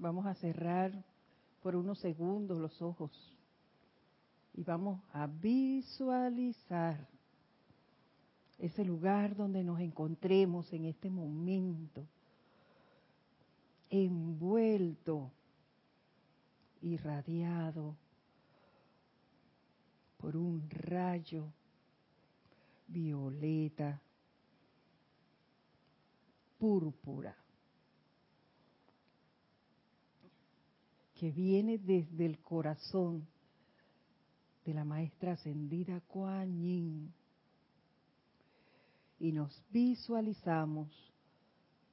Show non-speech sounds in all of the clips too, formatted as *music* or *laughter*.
Vamos a cerrar por unos segundos los ojos y vamos a visualizar ese lugar donde nos encontremos en este momento, envuelto, irradiado por un rayo violeta, púrpura, que viene desde el corazón de la maestra ascendida Kuan Yin. Y nos visualizamos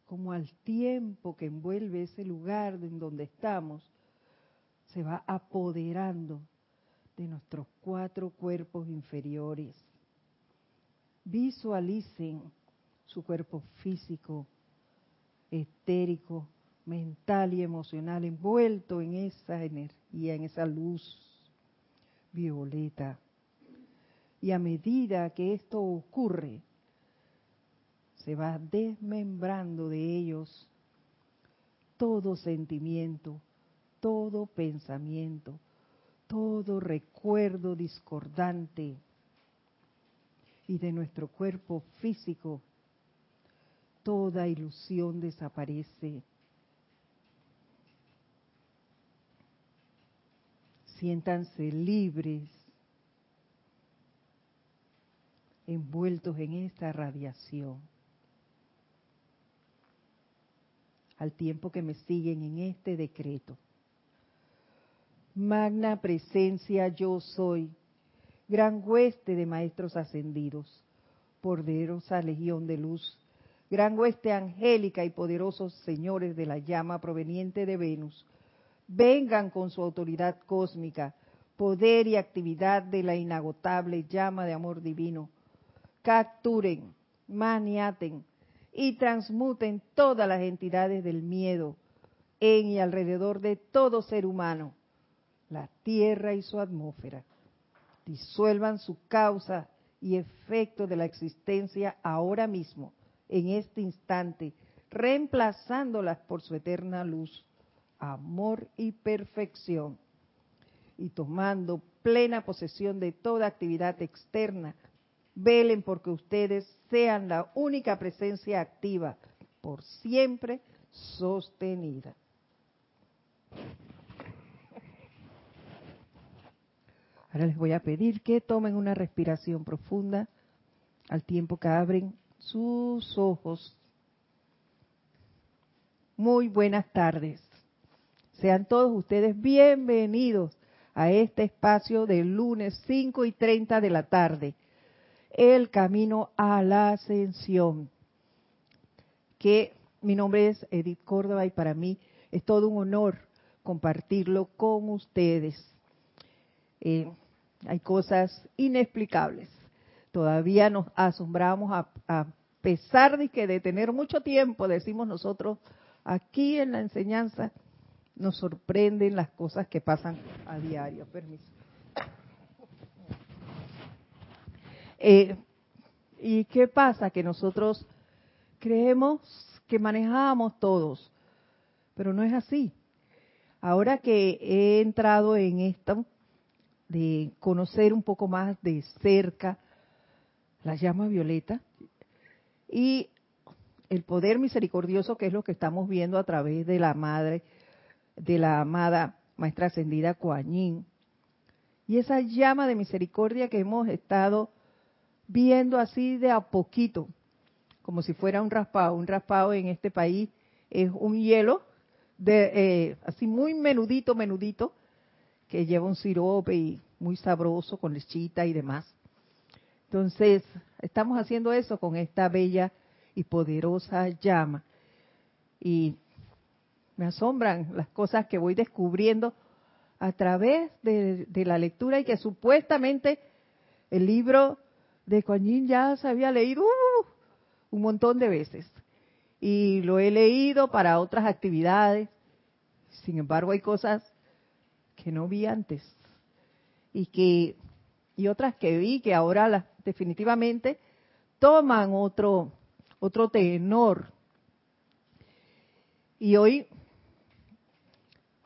como al tiempo que envuelve ese lugar en donde estamos, se va apoderando de nuestros cuatro cuerpos inferiores. Visualicen su cuerpo físico, etérico, mental y emocional envuelto en esa energía, en esa luz violeta. Y a medida que esto ocurre, se va desmembrando de ellos todo sentimiento, todo pensamiento, todo recuerdo discordante y de nuestro cuerpo físico, toda ilusión desaparece. Siéntanse libres, envueltos en esta radiación. Al tiempo que me siguen en este decreto. Magna presencia yo soy, gran hueste de maestros ascendidos, poderosa legión de luz, gran hueste angélica y poderosos señores de la llama proveniente de Venus, vengan con su autoridad cósmica, poder y actividad de la inagotable llama de amor divino, capturen, maniaten y transmuten todas las entidades del miedo en y alrededor de todo ser humano la tierra y su atmósfera. Disuelvan su causa y efecto de la existencia ahora mismo, en este instante, reemplazándolas por su eterna luz, amor y perfección. Y tomando plena posesión de toda actividad externa, velen porque ustedes sean la única presencia activa, por siempre sostenida. Ahora les voy a pedir que tomen una respiración profunda al tiempo que abren sus ojos. Muy buenas tardes. Sean todos ustedes bienvenidos a este espacio del lunes 5 y 30 de la tarde, el camino a la ascensión. Que mi nombre es Edith Córdoba y para mí es todo un honor compartirlo con ustedes. Eh, hay cosas inexplicables. Todavía nos asombramos a, pesar de que de tener mucho tiempo, decimos nosotros, aquí en la enseñanza nos sorprenden las cosas que pasan a diario. Permiso. Eh, ¿Y qué pasa? Que nosotros creemos que manejamos todos, pero no es así. Ahora que he entrado en esto, de conocer un poco más de cerca la llama violeta y el poder misericordioso que es lo que estamos viendo a través de la madre, de la amada maestra ascendida Kuan Y esa llama de misericordia que hemos estado viendo así de a poquito, como si fuera un raspado. Un raspado en este país es un hielo de eh, así muy menudito, menudito, que lleva un sirope y muy sabroso con lechita y demás. Entonces, estamos haciendo eso con esta bella y poderosa llama. Y me asombran las cosas que voy descubriendo a través de, la lectura y que supuestamente el libro de Coañín ya se había leído uh, un montón de veces. Y lo he leído para otras actividades. Sin embargo, hay cosas que no vi antes y que y otras que vi que ahora las definitivamente toman otro otro tenor. Y hoy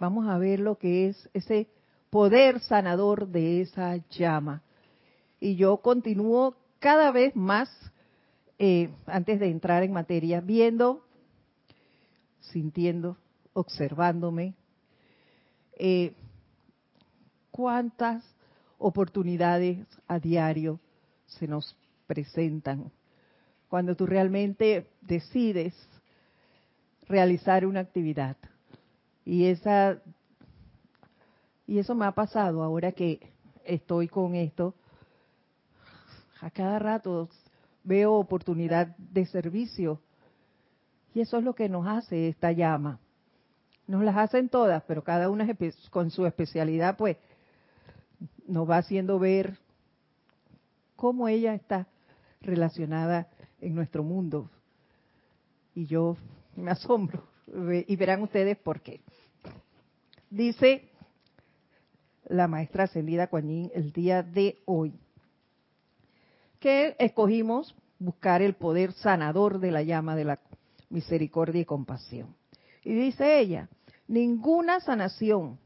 vamos a ver lo que es ese poder sanador de esa llama. Y yo continúo cada vez más, eh, antes de entrar en materia, viendo, sintiendo, observándome, eh, cuántas oportunidades a diario se nos presentan cuando tú realmente decides realizar una actividad. Y esa y eso me ha pasado ahora que estoy con esto. A cada rato veo oportunidad de servicio. Y eso es lo que nos hace esta llama. Nos las hacen todas, pero cada una con su especialidad, pues nos va haciendo ver cómo ella está relacionada en nuestro mundo. Y yo me asombro. Y verán ustedes por qué. Dice la maestra ascendida Kuan el día de hoy, que escogimos buscar el poder sanador de la llama de la misericordia y compasión. Y dice ella, ninguna sanación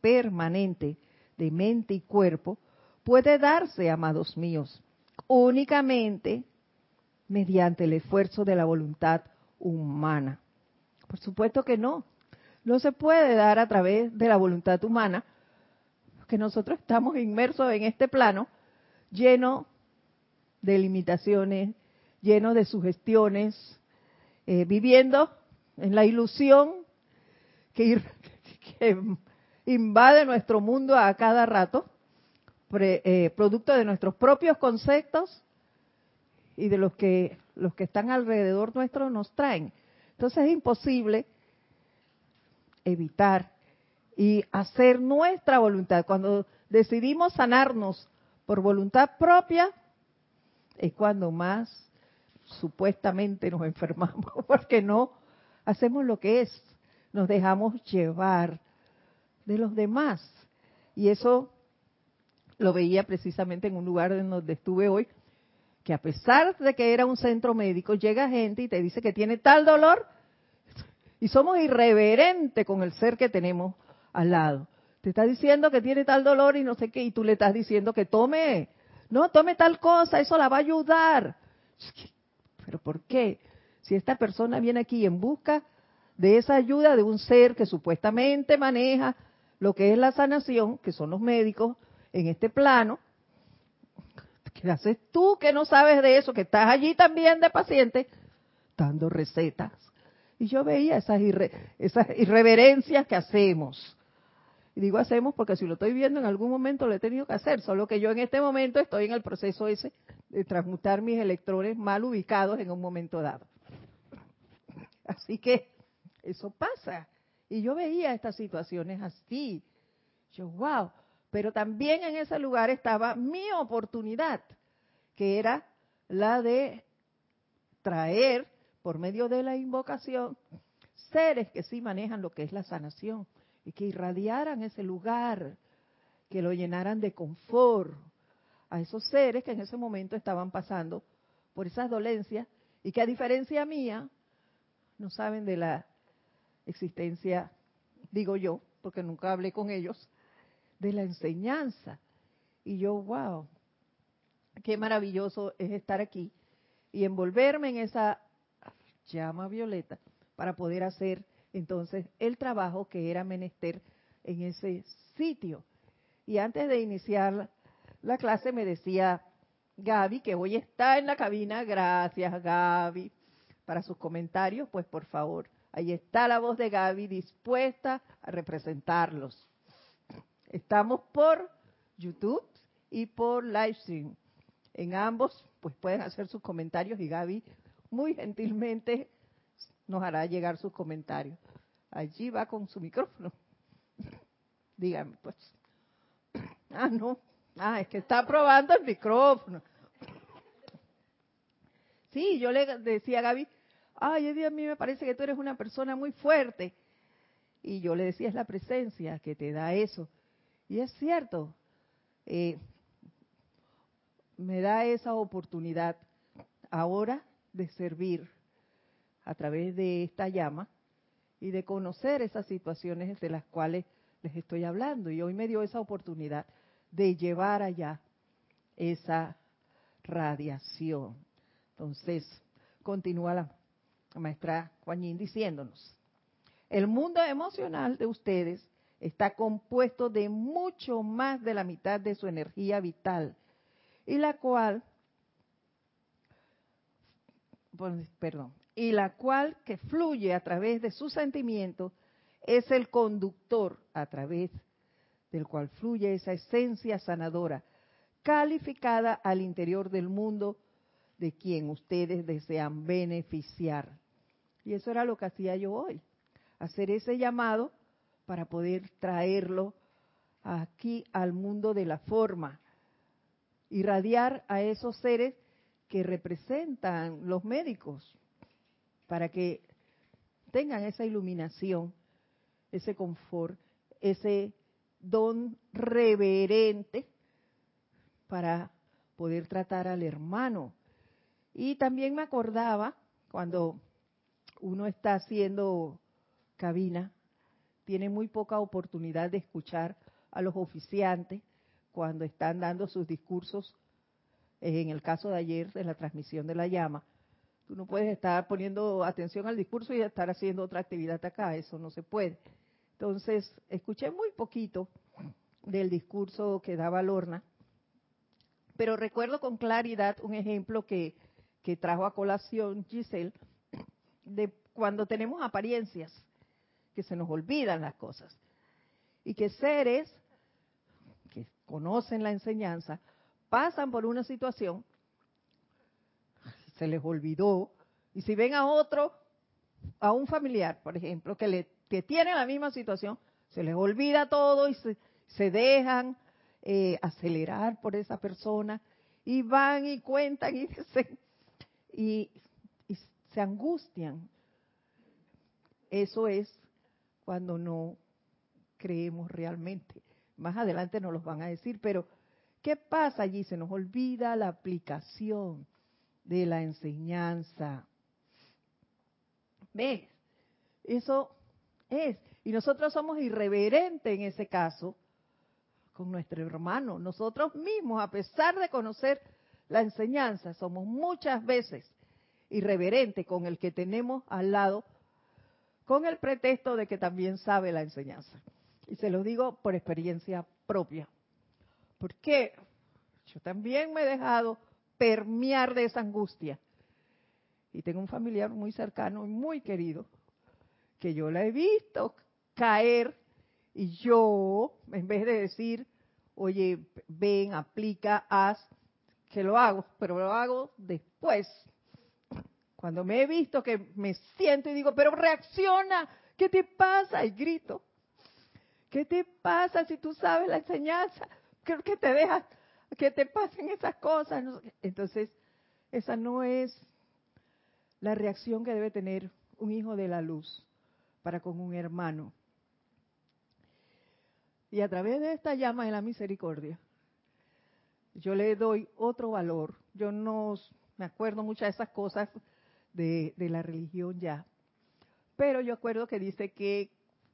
permanente de mente y cuerpo puede darse, amados míos, únicamente mediante el esfuerzo de la voluntad humana. Por supuesto que no. No se puede dar a través de la voluntad humana, que nosotros estamos inmersos en este plano lleno de limitaciones, lleno de sugestiones, eh, viviendo en la ilusión que, *laughs* invade nuestro mundo a cada rato, eh, producto de nuestros propios conceptos y de los que los que están alrededor nuestro nos traen. Entonces es imposible evitar y hacer nuestra voluntad. Cuando decidimos sanarnos por voluntad propia, es cuando más supuestamente nos *laughs* enfermamos, porque no hacemos lo que es, nos dejamos llevar de los demás. Y eso lo veía precisamente en un lugar en donde estuve hoy, que a pesar de que era un centro médico, llega gente y te dice que tiene tal dolor y somos irreverentes con el ser que tenemos al lado. Te está diciendo que tiene tal dolor y no sé qué, y tú le estás diciendo que tome, no, tome tal cosa, eso la va a ayudar. Pero ¿por qué? Si esta persona viene aquí en busca de esa ayuda de un ser que supuestamente maneja lo que es la sanación, que son los médicos en este plano, ¿Qué haces tú que no sabes de eso, que estás allí también de paciente, dando recetas? Y yo veía esas, esas irreverencias que hacemos. Y digo hacemos porque si lo estoy viendo en algún momento lo he tenido que hacer, solo que yo en este momento estoy en el proceso ese de transmutar mis electrones mal ubicados en un momento dado. Así que eso pasa. Y yo veía estas situaciones así. Yo, wow, pero también en ese lugar estaba mi oportunidad, que era la de traer, por medio de la invocación, seres que sí manejan lo que es la sanación y que irradiaran ese lugar, que lo llenaran de confort a esos seres que en ese momento estaban pasando por esas dolencias y que a diferencia mía no saben de la existencia, digo yo, porque nunca hablé con ellos, de la enseñanza. Y yo, wow, qué maravilloso es estar aquí y envolverme en esa llama violeta para poder hacer entonces el trabajo que era menester en ese sitio. Y antes de iniciar la clase me decía Gaby, que hoy está en la cabina, gracias Gaby, para sus comentarios, pues por favor, ahí está la voz de Gaby dispuesta a representarlos. Estamos por YouTube y por Livestream. En ambos, pues pueden hacer sus comentarios y Gaby muy gentilmente nos hará llegar sus comentarios. Allí va con su micrófono. *laughs* Dígame, pues. *clears throat* Ah, no. Ah, es que está probando el micrófono. *laughs* Sí, yo le decía a Gaby, ay, a mí me parece que tú eres una persona muy fuerte. Y yo le decía, es la presencia que te da eso. Y es cierto, eh, me da esa oportunidad ahora de servir a través de esta llama y de conocer esas situaciones de las cuales les estoy hablando. Y hoy me dio esa oportunidad de llevar allá esa radiación. Entonces, continúa la maestra Juanín diciéndonos, el mundo emocional de ustedes está compuesto de mucho más de la mitad de su energía vital, y la cual, y la cual que fluye a través de sus sentimientos es el conductor a través del cual fluye esa esencia sanadora, calificada al interior del mundo de quien ustedes desean beneficiar. Y eso era lo que hacía yo hoy, hacer ese llamado para poder traerlo aquí al mundo de la forma, irradiar a esos seres que representan los médicos, para que tengan esa iluminación, ese confort, ese don reverente para poder tratar al hermano. Y también me acordaba cuando uno está haciendo cabina, tiene muy poca oportunidad de escuchar a los oficiantes cuando están dando sus discursos, en el caso de ayer de la transmisión de la llama. Tú no puedes estar poniendo atención al discurso y estar haciendo otra actividad acá, eso no se puede. Entonces, escuché muy poquito del discurso que daba Lorna, pero recuerdo con claridad un ejemplo que, que trajo a colación Giselle, de cuando tenemos apariencias, que se nos olvidan las cosas, y que seres que conocen la enseñanza pasan por una situación, se les olvidó, y si ven a otro, a un familiar, por ejemplo, que, le, que tiene la misma situación, se les olvida todo y se, se dejan eh, acelerar por esa persona y van y cuentan y *laughs* dicen y, y se angustian. Eso es cuando no creemos realmente. Más adelante nos los van a decir, pero ¿qué pasa allí? Se nos olvida la aplicación de la enseñanza. ¿Ves? Eso es. Y nosotros somos irreverentes en ese caso con nuestro hermano. Nosotros mismos, a pesar de conocer la enseñanza, somos muchas veces irreverentes con el que tenemos al lado, con el pretexto de que también sabe la enseñanza. Y se lo digo por experiencia propia. Porque yo también me he dejado permear de esa angustia. Y tengo un familiar muy cercano y muy querido, que yo la he visto caer y yo, en vez de decir, oye, ven, aplica, haz, que lo hago, pero lo hago después. Cuando me he visto que me siento y digo, pero reacciona, ¿qué te pasa? Y grito. ¿Qué te pasa si tú sabes la enseñanza? Creo que te dejas que te pasen esas cosas. Entonces, esa no es la reacción que debe tener un hijo de la luz para con un hermano. Y a través de esta llama de la misericordia, yo le doy otro valor. Yo no me acuerdo muchas de esas cosas de, de la religión ya. Pero yo acuerdo que dice que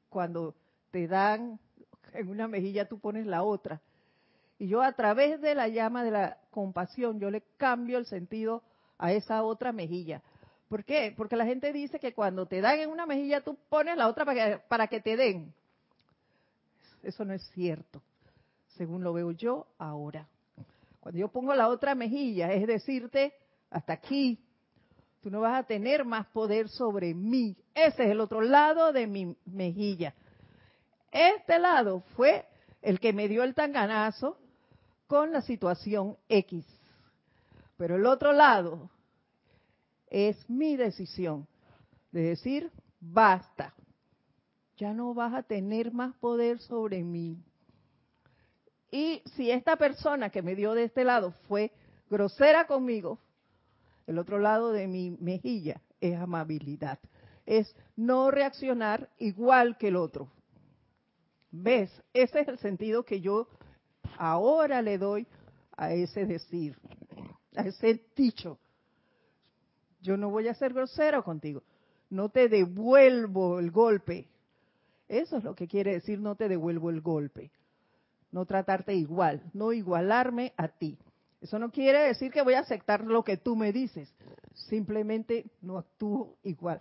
cuando te dan en una mejilla, tú pones la otra. Y yo a través de la llama de la compasión, yo le cambio el sentido a esa otra mejilla. ¿Por qué? Porque la gente dice que cuando te dan en una mejilla, tú pones la otra para que, para que te den. Eso no es cierto, según lo veo yo ahora. Cuando yo pongo la otra mejilla, es decirte, hasta aquí, tú no vas a tener más poder sobre mí. Ese es el otro lado de mi mejilla. Este lado fue el que me dio el tanganazo con la situación X. Pero el otro lado es mi decisión de decir, basta ya no vas a tener más poder sobre mí. Y si esta persona que me dio de este lado fue grosera conmigo, el otro lado de mi mejilla es amabilidad. Es no reaccionar igual que el otro. ¿Ves? Ese es el sentido que yo ahora le doy a ese decir, a ese dicho. Yo no voy a ser grosero contigo. no te devuelvo el golpe. Eso es lo que quiere decir no te devuelvo el golpe. No tratarte igual, no igualarme a ti. Eso no quiere decir que voy a aceptar lo que tú me dices. Simplemente no actúo igual.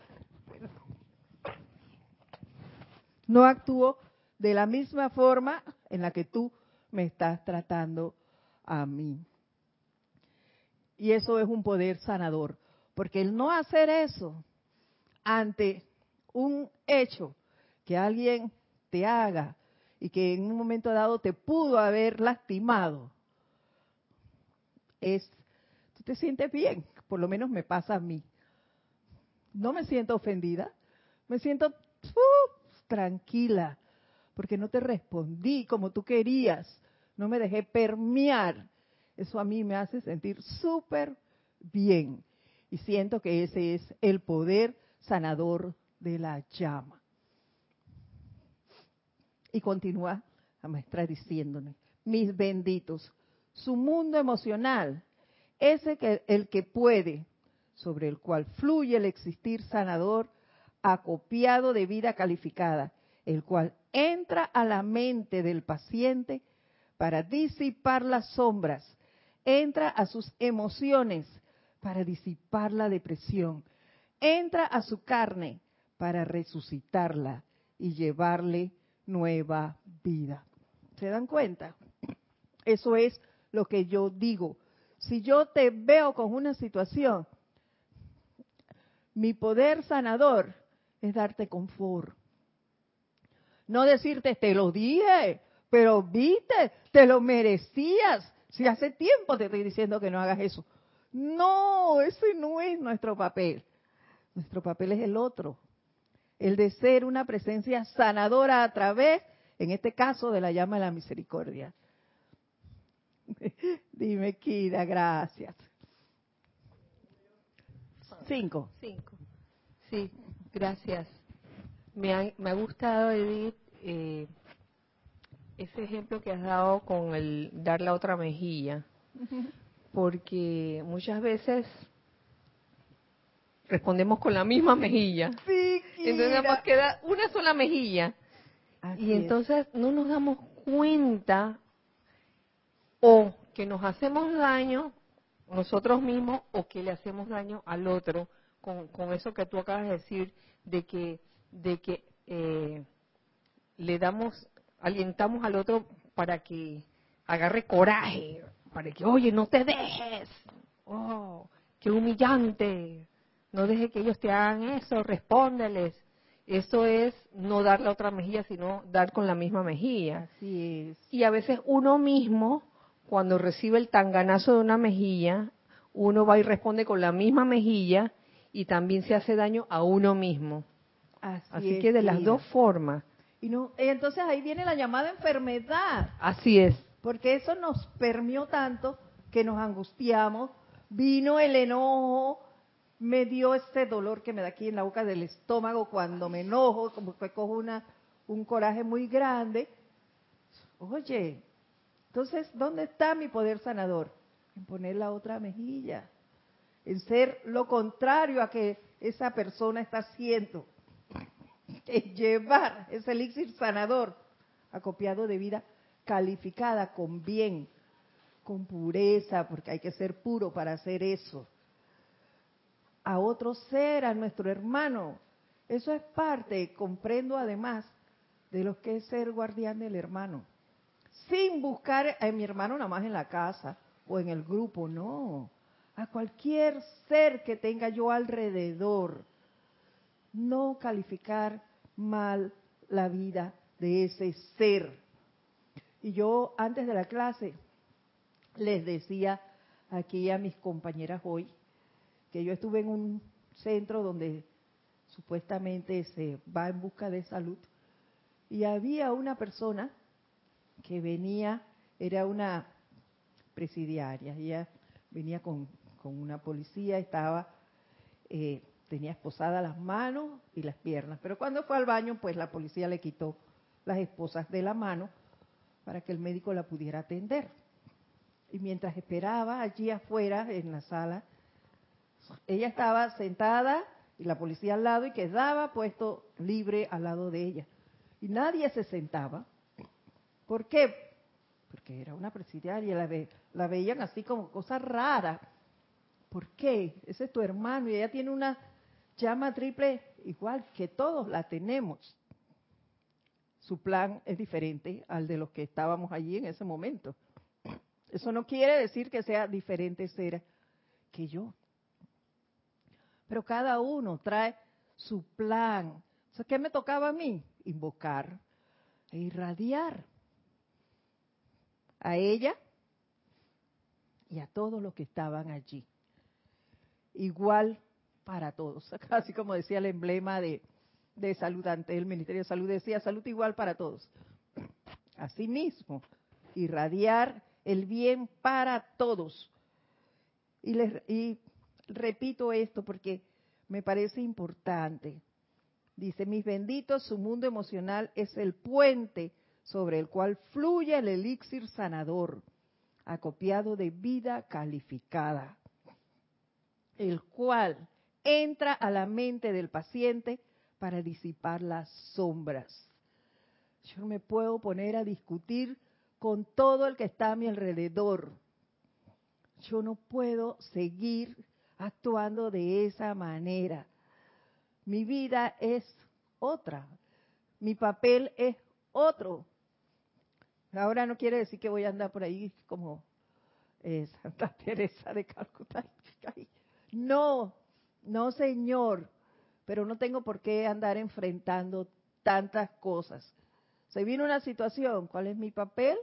No actúo de la misma forma en la que tú me estás tratando a mí. Y eso es un poder sanador, porque el no hacer eso ante un hecho que alguien te haga y que en un momento dado te pudo haber lastimado, es, tú te sientes bien, por lo menos me pasa a mí. No me siento ofendida, me siento uh, tranquila, porque no te respondí como tú querías, no me dejé permear. Eso a mí me hace sentir súper bien. Y siento que ese es el poder sanador de la llama. Y continúa la maestra diciéndome, mis benditos, su mundo emocional, ese que el que puede, sobre el cual fluye el existir sanador, acopiado de vida calificada, el cual entra a la mente del paciente para disipar las sombras, entra a sus emociones para disipar la depresión, entra a su carne para resucitarla y llevarle nueva vida. ¿Se dan cuenta? Eso es lo que yo digo. Si yo te veo con una situación, mi poder sanador es darte confort. No decirte, te lo dije, pero viste, te lo merecías. Si hace tiempo te estoy diciendo que no hagas eso. No, ese no es nuestro papel. Nuestro papel es el otro. El de ser una presencia sanadora a través, en este caso, de la llama de la misericordia. *laughs* Dime, Kira, gracias. Cinco. Cinco. Sí, gracias. Me ha, me ha gustado, Edith, eh, ese ejemplo que has dado con el dar la otra mejilla, porque muchas veces respondemos con la misma mejilla. Sí, entonces nos queda una sola mejilla. y entonces no nos damos cuenta o que nos hacemos daño nosotros mismos o que le hacemos daño al otro con, con eso que tú acabas de decir de que de que eh, le damos alientamos al otro para que agarre coraje para que oye no te dejes oh qué humillante. No deje que ellos te hagan eso respóndeles. Eso es no dar la otra mejilla sino dar con la misma mejilla. Así es. Y a veces uno mismo cuando recibe el tanganazo de una mejilla, uno va y responde con la misma mejilla y también se hace daño a uno mismo. Así, que de las dos formas. Y no, entonces ahí viene la llamada enfermedad. Así es. Porque eso nos permió tanto que nos angustiamos, vino el enojo, me dio este dolor que me da aquí en la boca del estómago cuando me enojo, como que cojo una, un coraje muy grande. Oye, entonces, ¿dónde está mi poder sanador? En poner la otra mejilla, en ser lo contrario a que esa persona está haciendo, en llevar ese elixir sanador acopiado de vida calificada con bien, con pureza, porque hay que ser puro para hacer eso. A otro ser, a nuestro hermano. Eso es parte, comprendo además, de lo que es ser guardián del hermano sin buscar a mi hermano nada más en la casa o en el grupo, no. A cualquier ser que tenga yo alrededor. No calificar mal la vida de ese ser. Y yo antes de la clase les decía aquí a mis compañeras hoy que yo estuve en un centro donde supuestamente se va en busca de salud y había una persona que venía, era una presidiaria, ella venía con, una policía, estaba, eh, tenía esposadas las manos y las piernas, pero cuando fue al baño, pues la policía le quitó las esposas de la mano para que el médico la pudiera atender. Y mientras esperaba allí afuera en la sala, ella estaba sentada y la policía al lado y quedaba puesto libre al lado de ella. Y nadie se sentaba. ¿Por qué? Porque era una presidiaria, la, la veían así como cosa rara. ¿Por qué? Ese es tu hermano y ella tiene una llama triple igual que todos la tenemos. Su plan es diferente al de los que estábamos allí en ese momento. Eso no quiere decir que sea diferente ser que yo. Pero cada uno trae su plan. ¿Qué me tocaba a mí? Invocar e irradiar a ella y a todos los que estaban allí. Igual para todos. *laughs* Así como decía el emblema de, de salud ante el Ministerio de Salud, decía salud igual para todos. Asimismo, irradiar el bien para todos. Y, les, y repito esto porque me parece importante. Dice, mis benditos, su mundo emocional es el puente sobre el cual fluye el elixir sanador, acopiado de vida calificada, el cual entra a la mente del paciente para disipar las sombras. Yo no me puedo poner a discutir con todo el que está a mi alrededor. Yo no puedo seguir actuando de esa manera. Mi vida es otra. Mi papel es otro. Ahora no quiere decir que voy a andar por ahí como eh, Santa *laughs* Teresa de Calcuta. No, no señor. Pero no tengo por qué andar enfrentando tantas cosas. Se viene una situación, ¿cuál es mi papel?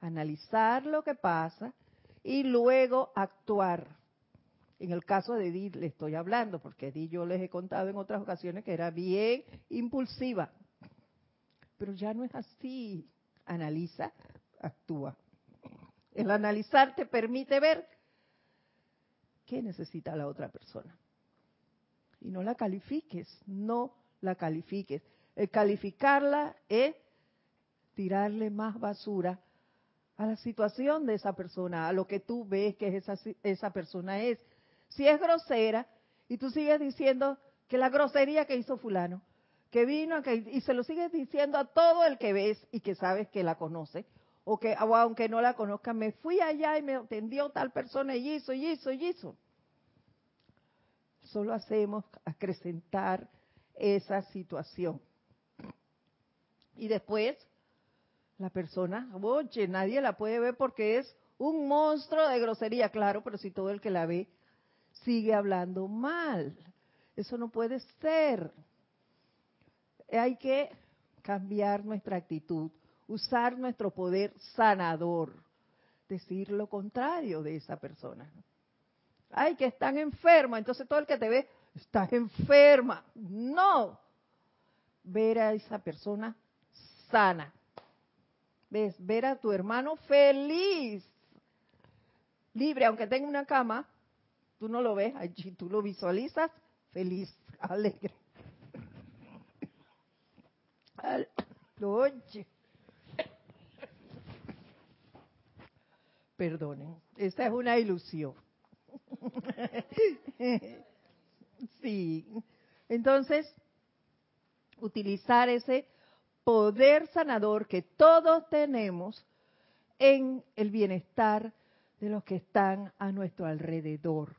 Analizar lo que pasa y luego actuar. En el caso de Edith le estoy hablando, porque Edith yo les he contado en otras ocasiones que era bien impulsiva. Pero ya no es así. Analiza, actúa. El analizar te permite ver qué necesita la otra persona. Y no la califiques, no la califiques. El calificarla es tirarle más basura a la situación de esa persona, a lo que tú ves que esa, esa persona es si es grosera y tú sigues diciendo que la grosería que hizo fulano, que vino y se lo sigues diciendo a todo el que ves y que sabes que la conoce, o que aunque no la conozca, me fui allá y me atendió tal persona y hizo, y hizo, y hizo. Solo hacemos acrecentar esa situación. Y después, la persona, oye, nadie la puede ver porque es un monstruo de grosería, claro, pero si todo el que la ve sigue hablando mal. Eso no puede ser. Hay que cambiar nuestra actitud, usar nuestro poder sanador, decir lo contrario de esa persona. Ay, que están enferma, entonces todo el que te ve, estás enferma. No, ver a esa persona sana. ¿Ves? Ver a tu hermano feliz, libre, aunque tenga una cama, Tú no lo ves allí, tú lo visualizas feliz, *laughs* alegre. Oye. Perdonen, esta es una ilusión. *laughs* Sí. Entonces, utilizar ese poder sanador que todos tenemos en el bienestar de los que están a nuestro alrededor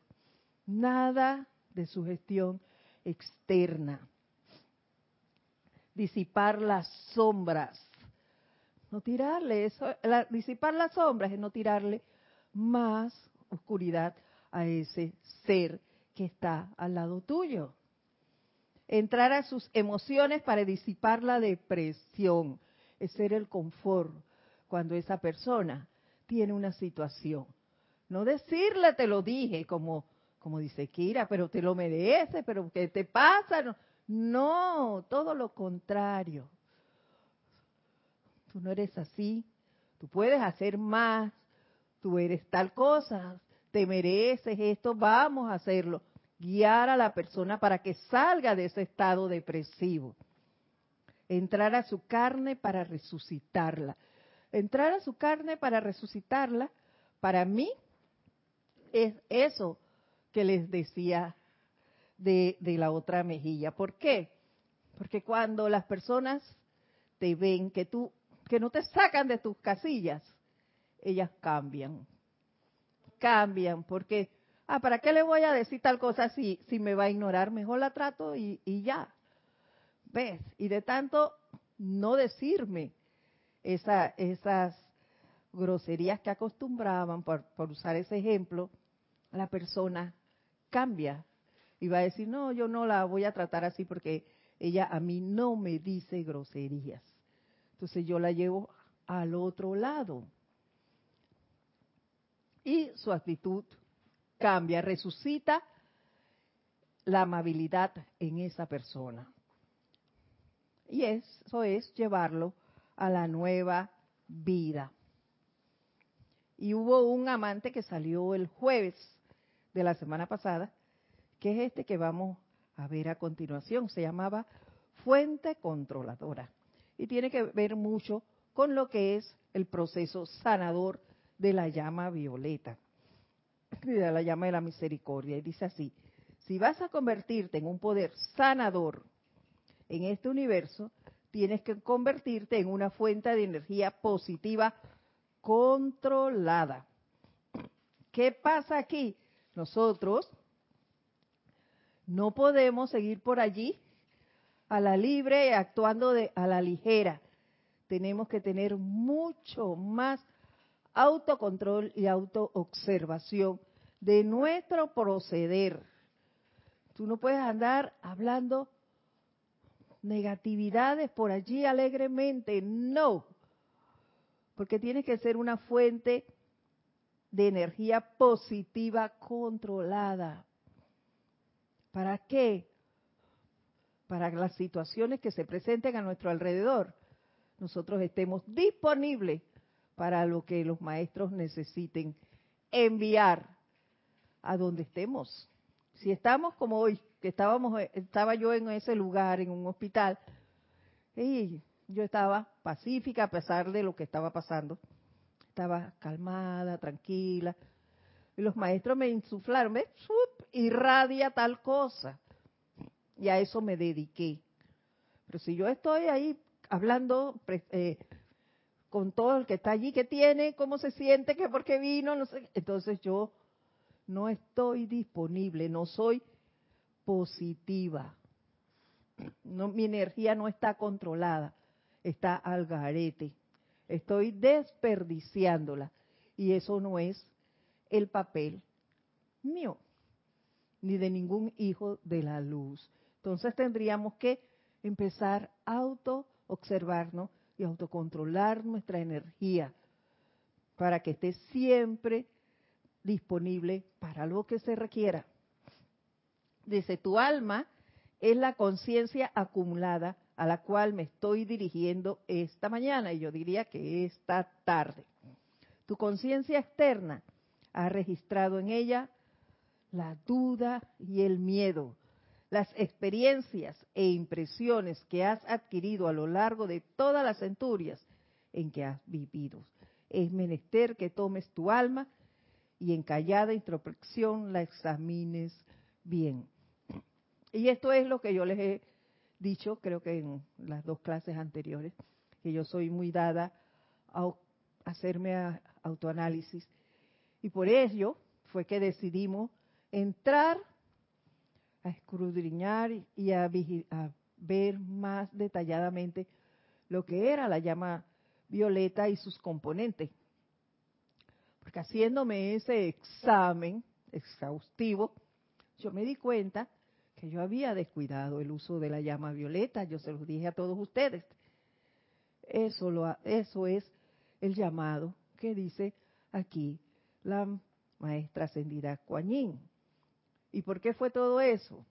nada de sugestión externa. Disipar las sombras. No tirarle eso, disipar las sombras es no tirarle más oscuridad a ese ser que está al lado tuyo. Entrar a sus emociones para disipar la depresión, es ser el confort cuando esa persona tiene una situación. No decirle te lo dije como como dice Kira, pero te lo mereces, pero ¿qué te pasa? No, todo lo contrario. Tú no eres así, tú puedes hacer más, tú eres tal cosa, te mereces esto, vamos a hacerlo. Guiar a la persona para que salga de ese estado depresivo. Entrar a su carne para resucitarla. Entrar a su carne para resucitarla, para mí, es eso que les decía de, la otra mejilla. ¿Por qué? Porque cuando las personas te ven que tú, que no te sacan de tus casillas, ellas cambian. Cambian, porque, ah, ¿para qué le voy a decir tal cosa si, si me va a ignorar? Mejor la trato y, y ya. ¿Ves? Y de tanto no decirme esa, esas groserías que acostumbraban, por, por usar ese ejemplo, la persona cambia y va a decir, no, yo no la voy a tratar así porque ella a mí no me dice groserías. Entonces yo la llevo al otro lado. Y su actitud cambia, resucita la amabilidad en esa persona. Y eso es llevarlo a la nueva vida. Y hubo un amante que salió el jueves de la semana pasada, que es este que vamos a ver a continuación. Se llamaba fuente controladora. Y tiene que ver mucho con lo que es el proceso sanador de la llama violeta, de la llama de la misericordia. Y dice así, si vas a convertirte en un poder sanador en este universo, tienes que convertirte en una fuente de energía positiva controlada. ¿Qué pasa aquí? Nosotros no podemos seguir por allí a la libre, actuando de, a la ligera. Tenemos que tener mucho más autocontrol y autoobservación de nuestro proceder. Tú no puedes andar hablando negatividades por allí alegremente, no, porque tiene que ser una fuente de energía positiva controlada. ¿Para qué? Para las situaciones que se presenten a nuestro alrededor, nosotros estemos disponibles para lo que los maestros necesiten enviar a donde estemos. Si estamos como hoy, que estábamos, estaba yo en ese lugar, en un hospital, y yo estaba pacífica a pesar de lo que estaba pasando. Estaba calmada, tranquila. Y los maestros me insuflaron, ¿ves? irradia tal cosa. Y a eso me dediqué. Pero si yo estoy ahí hablando eh, con todo el que está allí, que tiene, cómo se siente, que por qué vino, no sé, entonces yo no estoy disponible, no soy positiva. Mi energía no está controlada, está al garete. Estoy desperdiciándola y eso no es el papel mío ni de ningún hijo de la luz. Entonces tendríamos que empezar a auto observarnos y autocontrolar nuestra energía para que esté siempre disponible para lo que se requiera. Dice, tu alma es la conciencia acumulada a la cual me estoy dirigiendo esta mañana, y yo diría que esta tarde. Tu conciencia externa ha registrado en ella la duda y el miedo, las experiencias e impresiones que has adquirido a lo largo de todas las centurias en que has vivido. Es menester que tomes tu alma y en callada introspección la examines bien. Y esto es lo que yo les he dicho, creo que en las dos clases anteriores, que yo soy muy dada a hacerme autoanálisis. Y por ello fue que decidimos entrar a escudriñar y a, a ver más detalladamente lo que era la llama violeta y sus componentes. Porque haciéndome ese examen exhaustivo, yo me di cuenta que yo había descuidado el uso de la llama violeta, yo se los dije a todos ustedes. Eso, lo, eso es el llamado que dice aquí la maestra ascendida Kuan ¿Y por qué fue todo eso?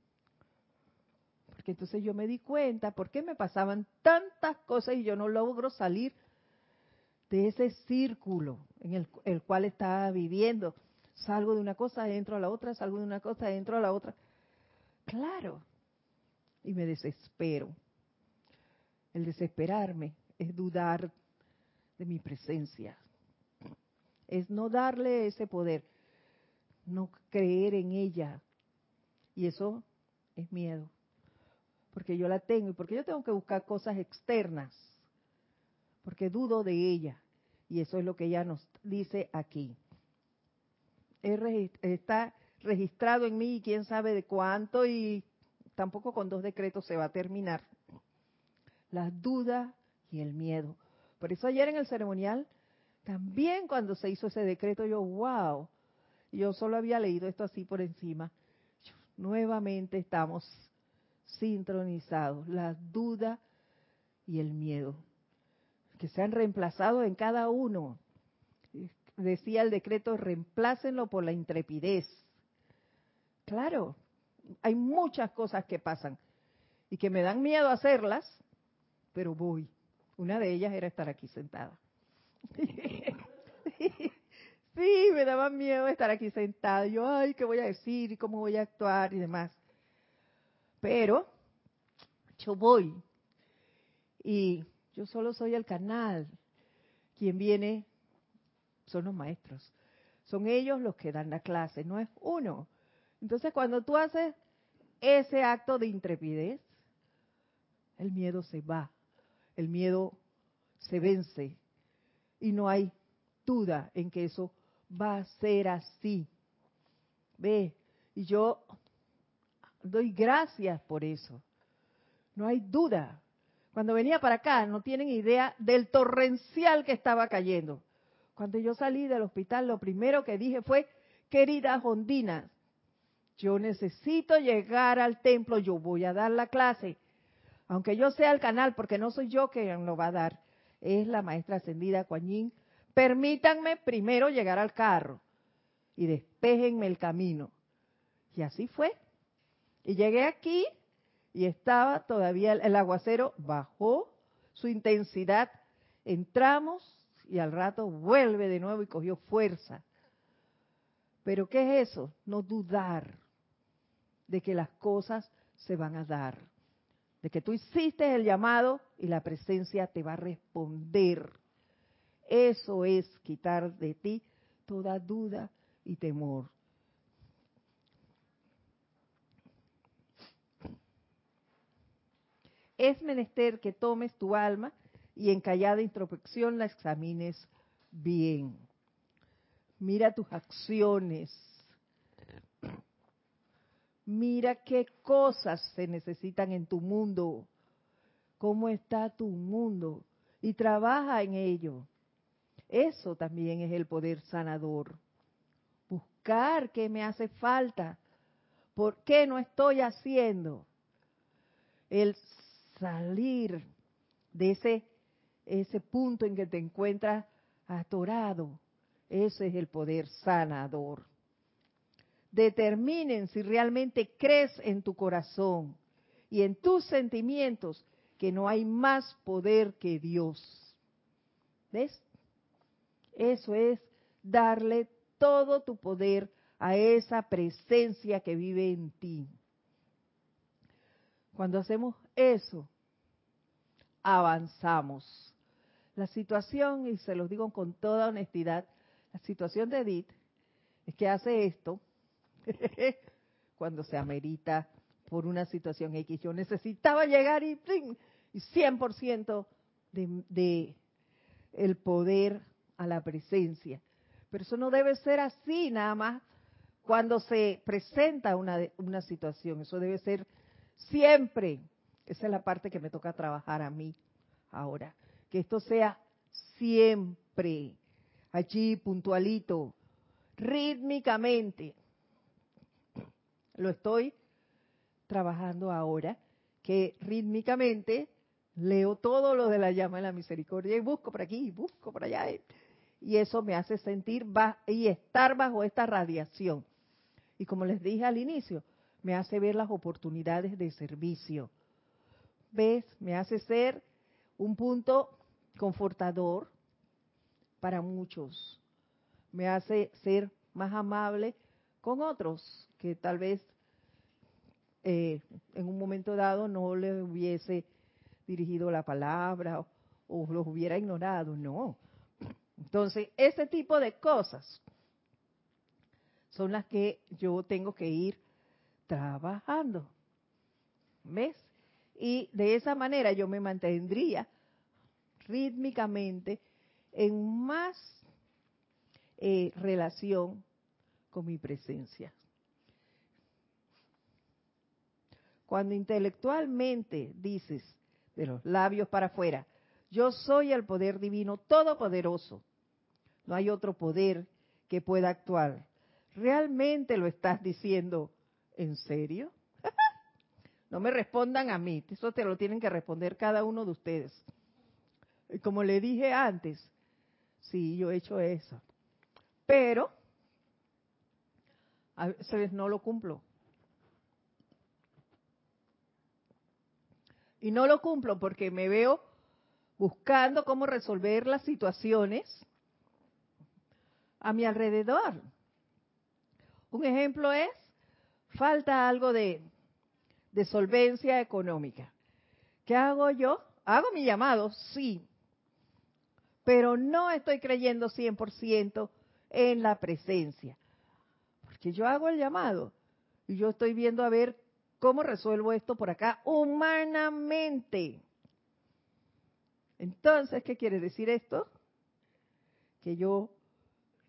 Porque entonces yo me di cuenta, ¿por qué me pasaban tantas cosas y yo no logro salir de ese círculo en el, el cual estaba viviendo? Salgo de una cosa, entro a la otra, salgo de una cosa, entro a la otra. Claro. Y me desespero. El desesperarme es dudar de mi presencia. Es no darle ese poder, no creer en ella. Y eso es miedo. Porque yo la tengo y porque yo tengo que buscar cosas externas. Porque dudo de ella. Y eso es lo que ella nos dice aquí. Está registrado en mí y quién sabe de cuánto y tampoco con dos decretos se va a terminar. La duda y el miedo. Por eso ayer en el ceremonial, también cuando se hizo ese decreto, yo, wow, yo solo había leído esto así por encima. Nuevamente estamos sincronizados, la duda y el miedo, que se han reemplazado en cada uno. Decía el decreto, reemplácenlo por la intrepidez. Claro, hay muchas cosas que pasan y que me dan miedo hacerlas, pero voy. Una de ellas era estar aquí sentada. *laughs* sí, me daba miedo estar aquí sentada. Yo, ay, ¿qué voy a decir y cómo voy a actuar y demás? Pero yo voy. Y yo solo soy el canal. Quien viene son los maestros. Son ellos los que dan la clase, no es uno. Entonces, cuando tú haces ese acto de intrepidez, el miedo se va, el miedo se vence y no hay duda en que eso va a ser así. Ve, y yo doy gracias por eso. No hay duda. Cuando venía para acá, no tienen idea del torrencial que estaba cayendo. Cuando yo salí del hospital, lo primero que dije fue, querida Ondina, yo necesito llegar al templo, yo voy a dar la clase. Aunque yo sea el canal, porque no soy yo quien lo va a dar, es la maestra ascendida Kuan Permítanme primero llegar al carro y despejenme el camino. Y así fue. Y llegué aquí y estaba todavía el aguacero, bajó su intensidad, entramos y al rato vuelve de nuevo y cogió fuerza. Pero ¿qué es eso? No dudar de que las cosas se van a dar, de que tú hiciste el llamado y la presencia te va a responder. Eso es quitar de ti toda duda y temor. Es menester que tomes tu alma y en callada introspección la examines bien. Mira tus acciones, Mira qué cosas se necesitan en tu mundo, cómo está tu mundo y trabaja en ello. Eso también es el poder sanador. Buscar qué me hace falta, por qué no estoy haciendo. El salir de ese, ese punto en que te encuentras atorado, ese es el poder sanador determinen si realmente crees en tu corazón y en tus sentimientos que no hay más poder que Dios. ¿Ves? Eso es darle todo tu poder a esa presencia que vive en ti. Cuando hacemos eso, avanzamos. La situación, y se los digo con toda honestidad, la situación de Edith es que hace esto *laughs* cuando se amerita por una situación X. Yo necesitaba llegar y, y 100% de, de el poder a la presencia. Pero eso no debe ser así nada más cuando se presenta una, una situación. Eso debe ser siempre. Esa es la parte que me toca trabajar a mí ahora. Que esto sea siempre allí puntualito, rítmicamente lo estoy trabajando ahora, que rítmicamente leo todo lo de la llama de la misericordia y busco por aquí, y busco por allá. Y eso me hace sentir y estar bajo esta radiación. Y como les dije al inicio, me hace ver las oportunidades de servicio. ¿Ves? Me hace ser un punto confortador para muchos. Me hace ser más amable con otros que tal vez eh, en un momento dado no les hubiese dirigido la palabra o, o los hubiera ignorado, no. Entonces, ese tipo de cosas son las que yo tengo que ir trabajando. ¿Ves? Y de esa manera yo me mantendría rítmicamente en más eh, relación con mi presencia. Cuando intelectualmente dices de los labios para afuera, yo soy el poder divino todopoderoso, no hay otro poder que pueda actuar. ¿Realmente lo estás diciendo en serio? *laughs* no me respondan a mí, eso te lo tienen que responder cada uno de ustedes. Como le dije antes, sí, yo he hecho eso. Pero a veces no lo cumplo. Y no lo cumplo porque me veo buscando cómo resolver las situaciones a mi alrededor. Un ejemplo es, falta algo de, de solvencia económica. ¿Qué hago yo? Hago mi llamado, sí, pero no estoy creyendo 100% en la presencia. Porque yo hago el llamado y yo estoy viendo a ver cómo resuelvo esto por acá humanamente. Entonces, ¿qué quiere decir esto? Que yo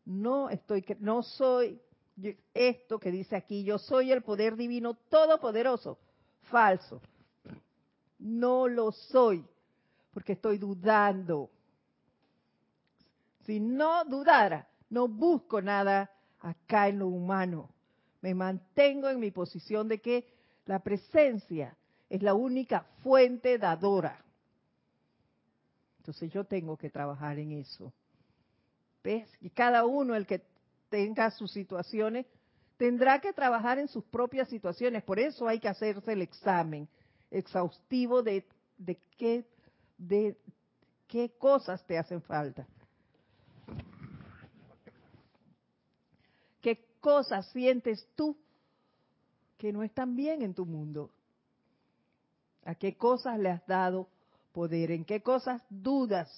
no estoy, no soy esto que dice aquí, yo soy el poder divino todopoderoso. Falso. No lo soy, porque estoy dudando. Si no dudara, no busco nada acá en lo humano. Me mantengo en mi posición de que la presencia es la única fuente dadora. Entonces yo tengo que trabajar en eso. Y cada uno, el que tenga sus situaciones, tendrá que trabajar en sus propias situaciones. Por eso hay que hacerse el examen exhaustivo de, de qué, de qué cosas te hacen falta. ¿Qué cosas sientes tú que no están bien en tu mundo? ¿A qué cosas le has dado poder? ¿En qué cosas dudas?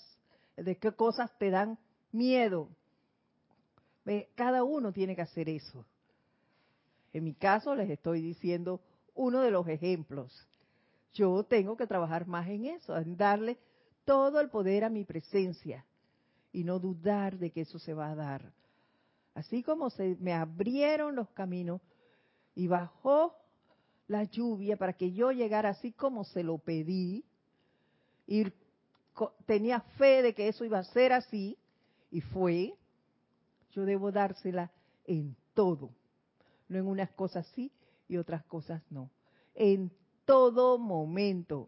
¿De qué cosas te dan miedo? Cada uno tiene que hacer eso. En mi caso les estoy diciendo uno de los ejemplos. Yo tengo que trabajar más en eso, en darle todo el poder a mi presencia y no dudar de que eso se va a dar. Así como se me abrieron los caminos y bajó la lluvia para que yo llegara así como se lo pedí, y tenía fe de que eso iba a ser así, y fue, yo debo dársela en todo, no en unas cosas sí y otras cosas no, en todo momento,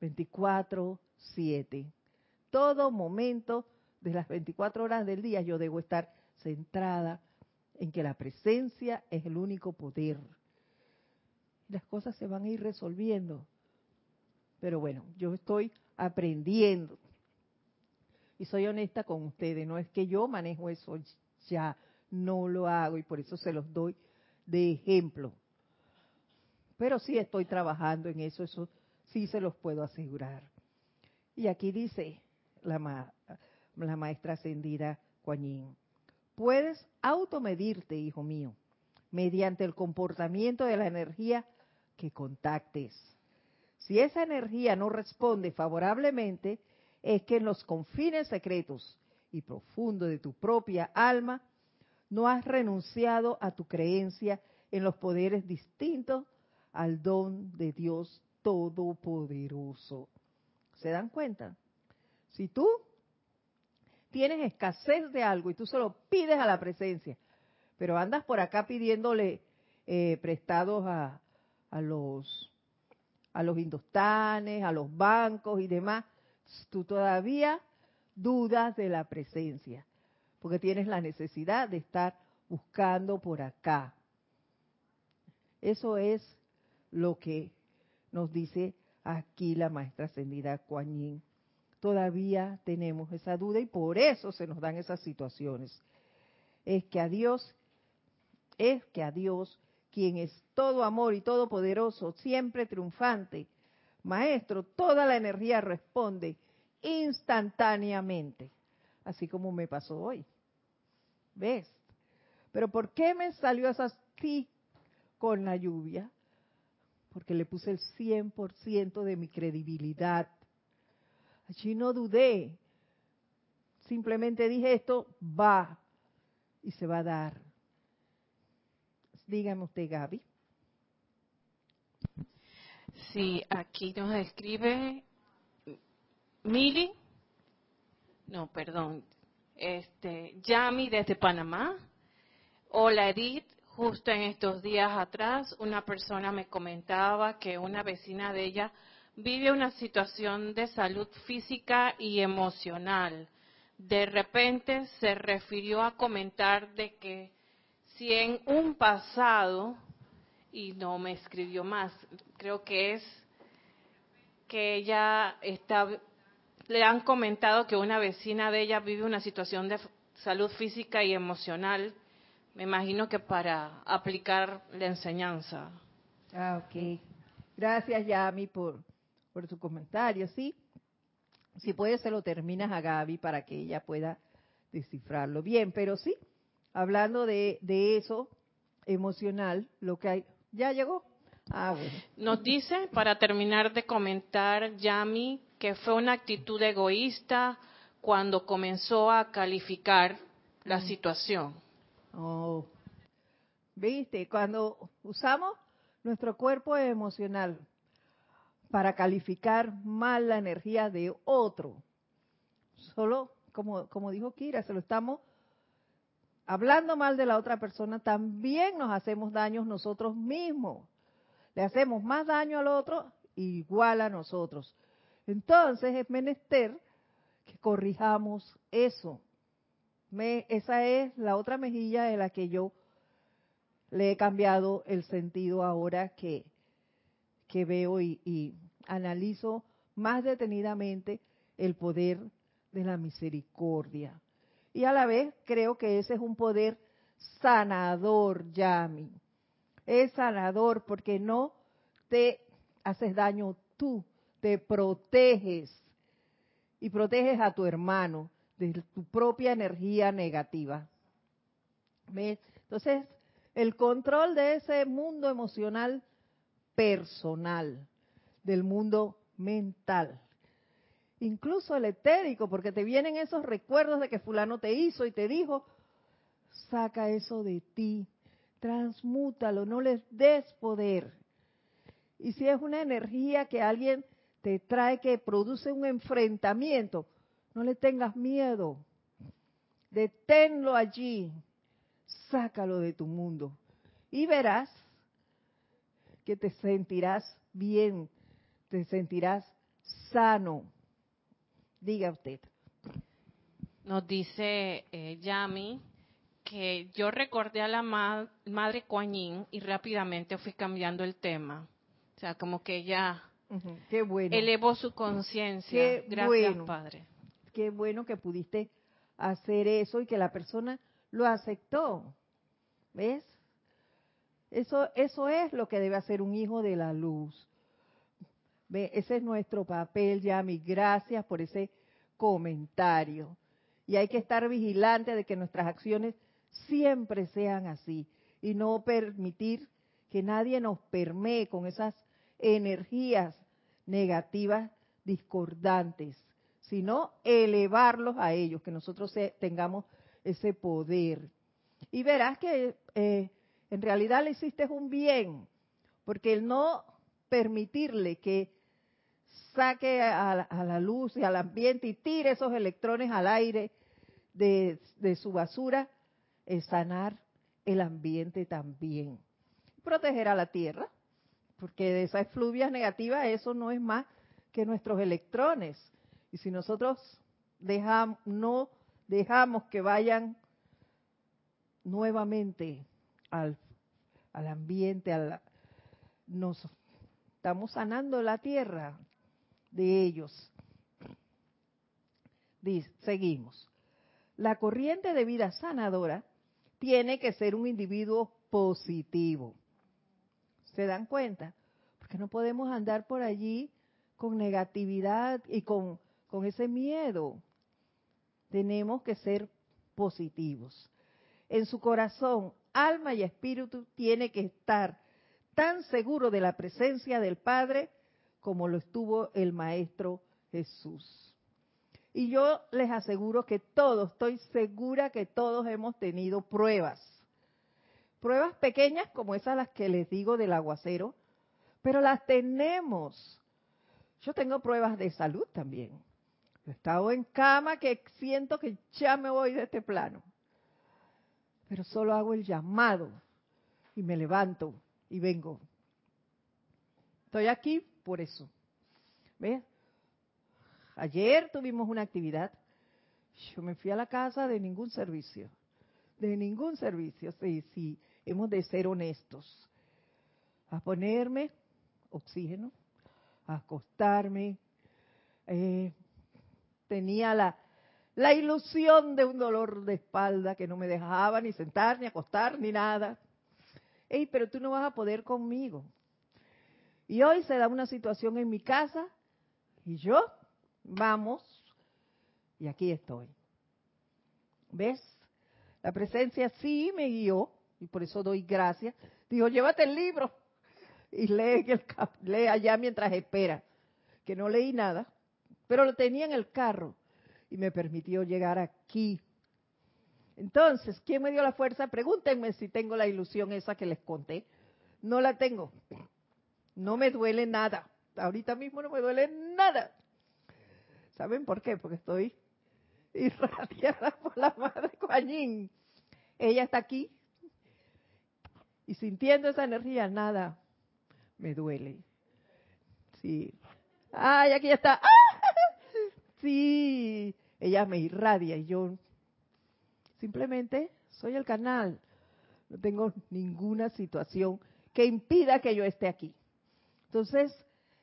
24/7, todo momento de las 24 horas del día yo debo estar centrada en que la presencia es el único poder. Las cosas se van a ir resolviendo. Pero bueno, yo estoy aprendiendo. Y soy honesta con ustedes, no es que yo manejo eso ya, no lo hago y por eso se los doy de ejemplo. Pero sí estoy trabajando en eso, eso sí se los puedo asegurar. Y aquí dice la, la maestra ascendida Kuan Puedes automedirte, hijo mío, mediante el comportamiento de la energía que contactes. Si esa energía no responde favorablemente, es que en los confines secretos y profundos de tu propia alma no has renunciado a tu creencia en los poderes distintos al don de Dios Todopoderoso. ¿Se dan cuenta? Si tú tienes escasez de algo y tú se lo pides a la presencia, pero andas por acá pidiéndole eh, prestados a, a los a los indostanes, a los bancos y demás, tú todavía dudas de la presencia, porque tienes la necesidad de estar buscando por acá. Eso es lo que nos dice aquí la maestra ascendida Kuan Yin todavía tenemos esa duda y por eso se nos dan esas situaciones. Es que a Dios, es que a Dios, quien es todo amor y todopoderoso, siempre triunfante, Maestro, toda la energía responde instantáneamente, así como me pasó hoy. ¿Ves? Pero ¿por qué me salió así con la lluvia? porque le puse el 100% de mi credibilidad. Allí no dudé, simplemente dije esto va y se va a dar. Dígame usted, Gaby. Sí, aquí nos escribe Mili, no, perdón, este, Yami desde Panamá. Hola Edith, justo en estos días atrás una persona me comentaba que una vecina de ella vive una situación de salud física y emocional. De repente se refirió a comentar de que si en un pasado, y no me escribió más, creo que es que ella está, le han comentado que una vecina de ella vive una situación de salud física y emocional, me imagino que para aplicar la enseñanza. Ah, ok. Gracias, Yami, por, por tu comentario, ¿sí? Si puedes, se lo terminas a Gaby para que ella pueda descifrarlo bien, pero sí, hablando de, de eso emocional, lo que hay, ¿ya llegó? Ah, bueno. Nos dice, para terminar de comentar, Yami, que fue una actitud egoísta cuando comenzó a calificar la mm. situación. Oh, viste, cuando usamos nuestro cuerpo emocional para calificar mal la energía de otro, solo, como, como dijo Kira, se lo estamos hablando mal de la otra persona, también nos hacemos daños nosotros mismos. Le hacemos más daño al otro igual a nosotros. Entonces es menester que corrijamos eso. esa es la otra mejilla de la que yo le he cambiado el sentido ahora que, que veo y analizo más detenidamente el poder de la misericordia. Y a la vez creo que ese es un poder sanador, Yami. Es sanador porque no te haces daño tú, te proteges y proteges a tu hermano de tu propia energía negativa. ¿Ves? Entonces, el control de ese mundo emocional personal, del mundo mental, incluso el etérico, porque te vienen esos recuerdos de que fulano te hizo y te dijo, saca eso de ti, transmútalo, no les des poder. Y si es una energía que alguien te trae que produce un enfrentamiento, no le tengas miedo. Deténlo allí. Sácalo de tu mundo. Y verás que te sentirás bien, te sentirás sano. Diga usted. Nos dice eh, Yami que yo recordé a la madre Kuan y rápidamente fui cambiando el tema. O sea, como que ella Qué bueno. elevó su conciencia. Gracias, Padre. Qué bueno que pudiste hacer eso y que la persona lo aceptó. ¿Ves? Eso, eso es lo que debe hacer un hijo de la luz. ¿Ve? Ese es nuestro papel, Yami. Gracias por ese comentario. Y hay que estar vigilantes de que nuestras acciones siempre sean así y no permitir que nadie nos permee con esas energías negativas discordantes, sino elevarlos a ellos, que nosotros tengamos ese poder. Y verás que eh, en realidad le hiciste un bien, porque el no permitirle que saque a, la luz y al ambiente y tire esos electrones al aire de, su basura, es sanar el ambiente también. Proteger a la tierra, porque de esas fluvias negativas eso no es más que nuestros electrones. Y si nosotros no dejamos que vayan nuevamente al, al ambiente, al, nos estamos sanando la tierra de ellos. Dice, seguimos. La corriente de vida sanadora tiene que ser un individuo positivo. ¿Se dan cuenta? Porque no podemos andar por allí con negatividad y con, con ese miedo. Tenemos que ser positivos. En su corazón, alma y espíritu tiene que estar tan seguro de la presencia del Padre como lo estuvo el Maestro Jesús. Y yo les aseguro que todos, estoy segura que todos hemos tenido pruebas. Pruebas pequeñas como esas las que les digo del aguacero, pero las tenemos. Yo tengo pruebas de salud también. He estado en cama que siento que ya me voy de este plano. Pero solo hago el llamado y me levanto y vengo. Estoy aquí por eso. ¿Ves? Ayer tuvimos una actividad. Yo me fui a la casa de ningún servicio. De ningún servicio. Sí, sí, hemos de ser honestos. A ponerme oxígeno, a acostarme. Eh, tenía la, la ilusión de un dolor de espalda que no me dejaba ni sentar, ni acostar, ni nada. Ey, pero tú no vas a poder conmigo. Y hoy se da una situación en mi casa y yo, vamos, y aquí estoy. ¿Ves? La presencia sí me guió y por eso doy gracias. Dijo, llévate el libro y lee, lee allá mientras espera. Que no leí nada, pero lo tenía en el carro y me permitió llegar aquí. Entonces, ¿quién me dio la fuerza? Pregúntenme si tengo la ilusión esa que les conté. No la tengo. No me duele nada. Ahorita mismo no me duele nada. ¿Saben por qué? Porque estoy irradiada por la madre Coañín. Ella está aquí y sintiendo esa energía, nada me duele. Sí. ¡Ay, aquí está! *laughs* Sí, ella me irradia y yo simplemente soy el canal. No tengo ninguna situación que impida que yo esté aquí. Entonces,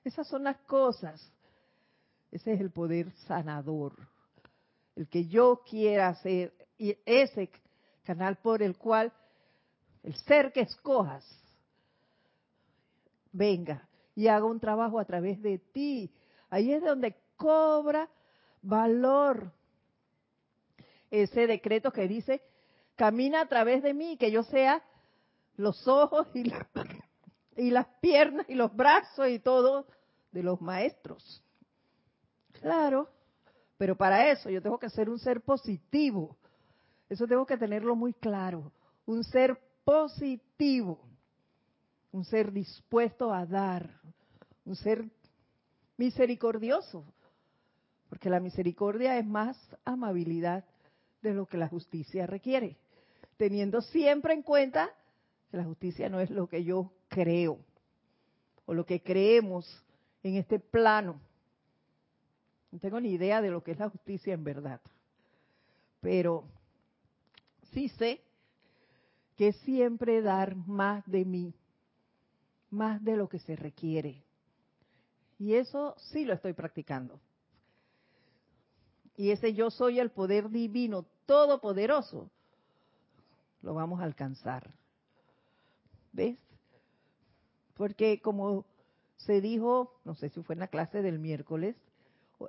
esas son las cosas. Ese es el poder sanador. El que yo quiera ser y ese canal por el cual el ser que escojas venga y haga un trabajo a través de ti. Ahí es donde cobra valor ese decreto que dice, camina a través de mí, que yo sea los ojos y, *laughs* y las piernas y los brazos y todo de los maestros. Claro, pero para eso yo tengo que ser un ser positivo. Eso tengo que tenerlo muy claro. Un ser positivo. Un ser dispuesto a dar. Un ser misericordioso. Porque la misericordia es más amabilidad de lo que la justicia requiere. Teniendo siempre en cuenta que la justicia no es lo que yo creo o lo que creemos en este plano. No tengo ni idea de lo que es la justicia en verdad. Pero sí sé que siempre dar más de mí, más de lo que se requiere. Y eso sí lo estoy practicando. Y ese yo soy el poder divino todopoderoso, lo vamos a alcanzar. ¿Ves? Porque como se dijo, no sé si fue en la clase del miércoles,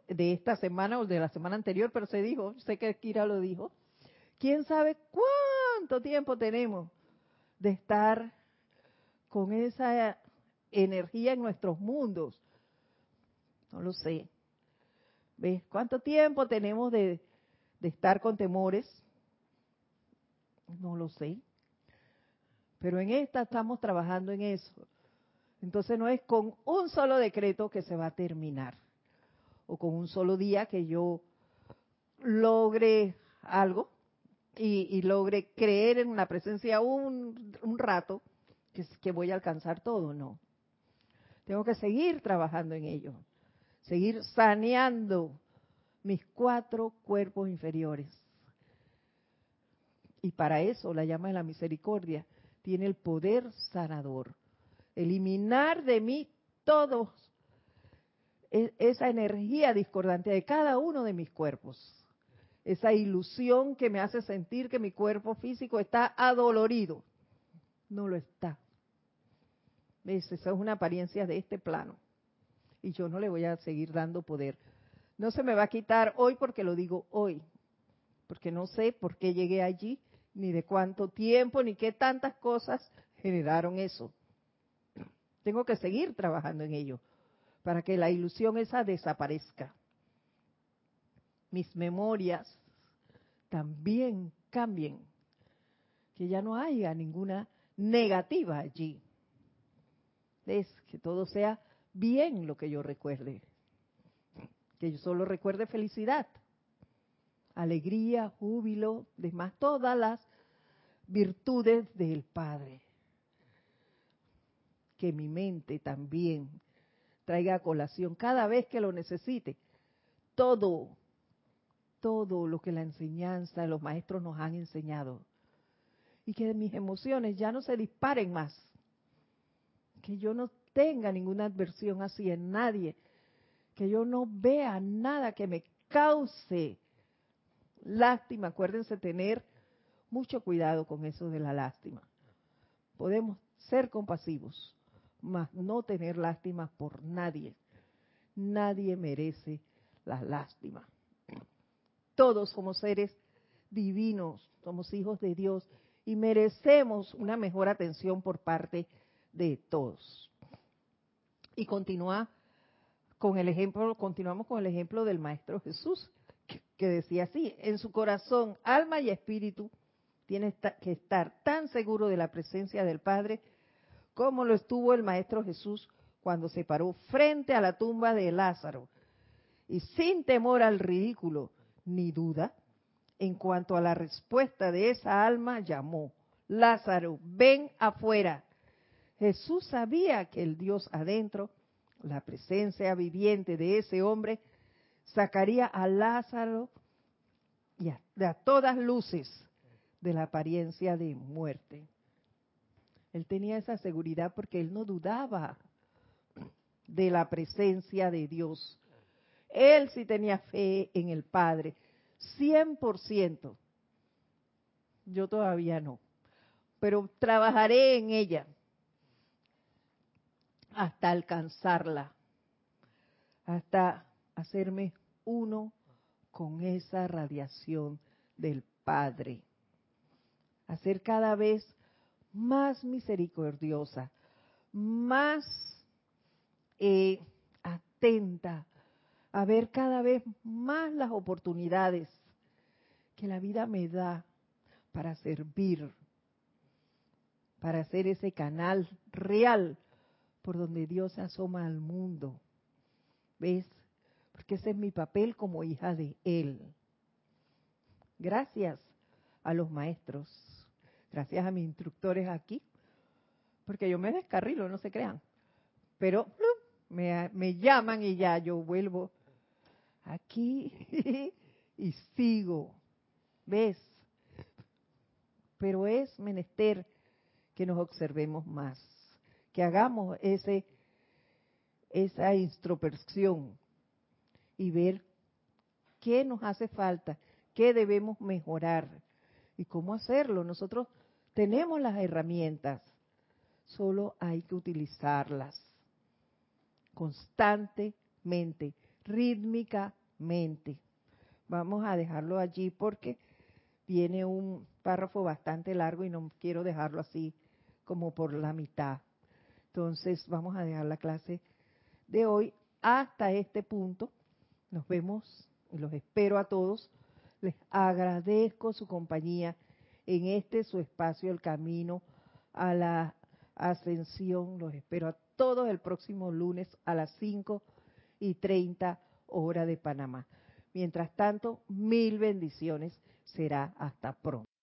de esta semana o de la semana anterior, pero se dijo, sé que Kira lo dijo, ¿quién sabe cuánto tiempo tenemos de estar con esa energía en nuestros mundos? No lo sé. ¿Ves? ¿Cuánto tiempo tenemos de, de estar con temores? No lo sé. Pero en esta estamos trabajando en eso. Entonces no es con un solo decreto que se va a terminar. O con un solo día que yo logre algo y, logre creer en la presencia un, rato que, que voy a alcanzar todo. No. Tengo que seguir trabajando en ello seguir saneando mis cuatro cuerpos inferiores. Y para eso la llama de la misericordia tiene el poder sanador. Eliminar de mí todos e, esa energía discordante de cada uno de mis cuerpos. Esa ilusión que me hace sentir que mi cuerpo físico está adolorido. No lo está. Esa es una apariencia de este plano y yo no le voy a seguir dando poder. No se me va a quitar hoy porque lo digo hoy, porque no sé por qué llegué allí, ni de cuánto tiempo, ni qué tantas cosas generaron eso. tengo que seguir trabajando en ello para que la ilusión esa desaparezca. Mis memorias también cambien, que ya no haya ninguna negativa allí. Es que todo sea bien lo que yo recuerde, que yo solo recuerde felicidad, alegría, júbilo, demás, todas las virtudes del Padre. Que mi mente también traiga a colación cada vez que lo necesite todo, todo lo que la enseñanza, los maestros nos han enseñado. Y que mis emociones ya no se disparen más. Que yo no tenga ninguna adversión en nadie. Que yo no vea nada que me cause lástima. Acuérdense tener mucho cuidado con eso de la lástima. Podemos ser compasivos, mas no tener lástima por nadie. Nadie merece la lástima. Todos somos seres divinos, somos hijos de Dios y merecemos una mejor atención por parte de todos. Y continúa con el ejemplo, continuamos con el ejemplo del Maestro Jesús, que, decía así, en su corazón, alma y espíritu, tiene que estar tan seguro de la presencia del Padre como lo estuvo el Maestro Jesús cuando se paró frente a la tumba de Lázaro y sin temor al ridículo ni duda, en cuanto a la respuesta de esa alma, llamó, Lázaro, ven afuera. Jesús sabía que el Dios adentro, la presencia viviente de ese hombre, sacaría a Lázaro y a, de a todas luces de la apariencia de muerte. Él tenía esa seguridad porque él no dudaba de la presencia de Dios. Él sí tenía fe en el Padre, 100%. Yo todavía no, pero trabajaré en ella hasta alcanzarla, hasta hacerme uno con esa radiación del Padre a ser cada vez más misericordiosa, más eh, atenta, a ver cada vez más las oportunidades que la vida me da para servir, para ser ese canal real por donde Dios asoma al mundo. ¿Ves? Porque ese es mi papel como hija de Él. Gracias a los maestros, gracias a mis instructores aquí, porque yo me descarrilo, no se crean, pero me, me llaman y ya yo vuelvo aquí *laughs* y sigo, ¿ves? Pero es menester que nos observemos más, que hagamos ese esa introspección y ver qué nos hace falta, qué debemos mejorar ¿Y cómo hacerlo? Nosotros tenemos las herramientas, solo hay que utilizarlas constantemente, rítmicamente. Vamos a dejarlo allí porque viene un párrafo bastante largo y no quiero dejarlo así como por la mitad. Entonces vamos a dejar la clase de hoy hasta este punto. Nos vemos y los espero a todos les agradezco su compañía en este su espacio, el camino a la ascensión. Los espero a todos el próximo lunes a las 5 y 30 hora de Panamá. Mientras tanto, mil bendiciones. Será hasta pronto.